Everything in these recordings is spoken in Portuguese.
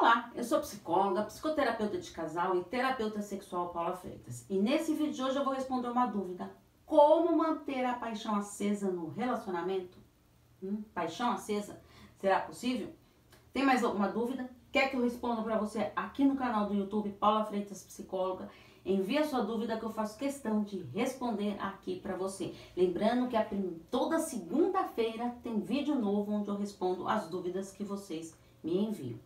Olá, eu sou psicóloga, psicoterapeuta de casal e terapeuta sexual Paula Freitas. E nesse vídeo de hoje eu vou responder uma dúvida. Como manter a paixão acesa no relacionamento? Hum, paixão acesa? Será possível? Tem mais alguma dúvida? Quer que eu responda para você aqui no canal do YouTube Paula Freitas Psicóloga? Envie a sua dúvida que eu faço questão de responder aqui para você. Lembrando que a, toda segunda-feira tem vídeo novo onde eu respondo as dúvidas que vocês me enviam.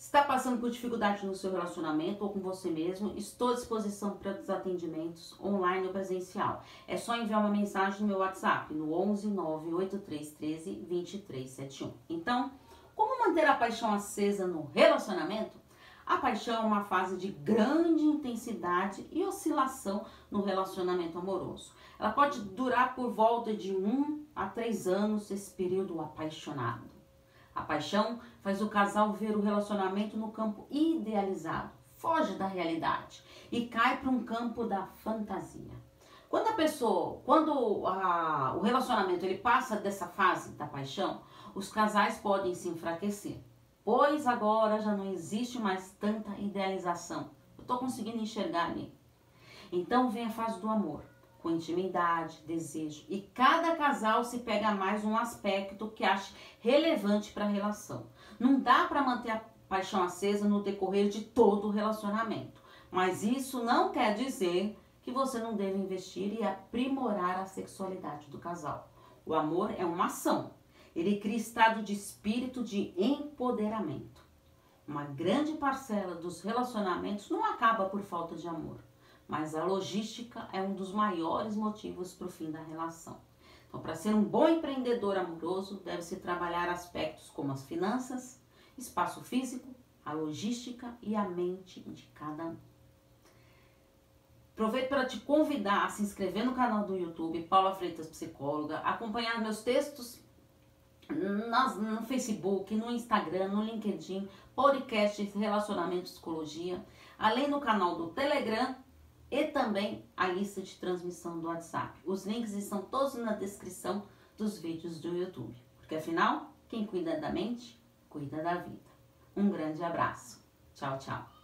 Está passando por dificuldade no seu relacionamento ou com você mesmo? Estou à disposição para os atendimentos online ou presencial. É só enviar uma mensagem no meu WhatsApp no 11 98313 2371. Então, como manter a paixão acesa no relacionamento? A paixão é uma fase de grande intensidade e oscilação no relacionamento amoroso. Ela pode durar por volta de um a três anos esse período apaixonado. A paixão faz o casal ver o relacionamento no campo idealizado, foge da realidade e cai para um campo da fantasia. Quando a pessoa, quando a, o relacionamento ele passa dessa fase da paixão, os casais podem se enfraquecer, pois agora já não existe mais tanta idealização. Eu estou conseguindo enxergar ali. Então vem a fase do amor com intimidade, desejo. E cada casal se pega mais um aspecto que acha relevante para a relação. Não dá para manter a paixão acesa no decorrer de todo o relacionamento. Mas isso não quer dizer que você não deve investir e aprimorar a sexualidade do casal. O amor é uma ação. Ele cria estado de espírito de empoderamento. Uma grande parcela dos relacionamentos não acaba por falta de amor mas a logística é um dos maiores motivos para o fim da relação. Então, para ser um bom empreendedor amoroso, deve-se trabalhar aspectos como as finanças, espaço físico, a logística e a mente de cada um. Aproveito para te convidar a se inscrever no canal do YouTube Paula Freitas Psicóloga, acompanhar meus textos no Facebook, no Instagram, no LinkedIn, podcast Relacionamento e Psicologia, além no canal do Telegram e também a lista de transmissão do WhatsApp. Os links estão todos na descrição dos vídeos do YouTube. Porque afinal, quem cuida da mente, cuida da vida. Um grande abraço. Tchau, tchau.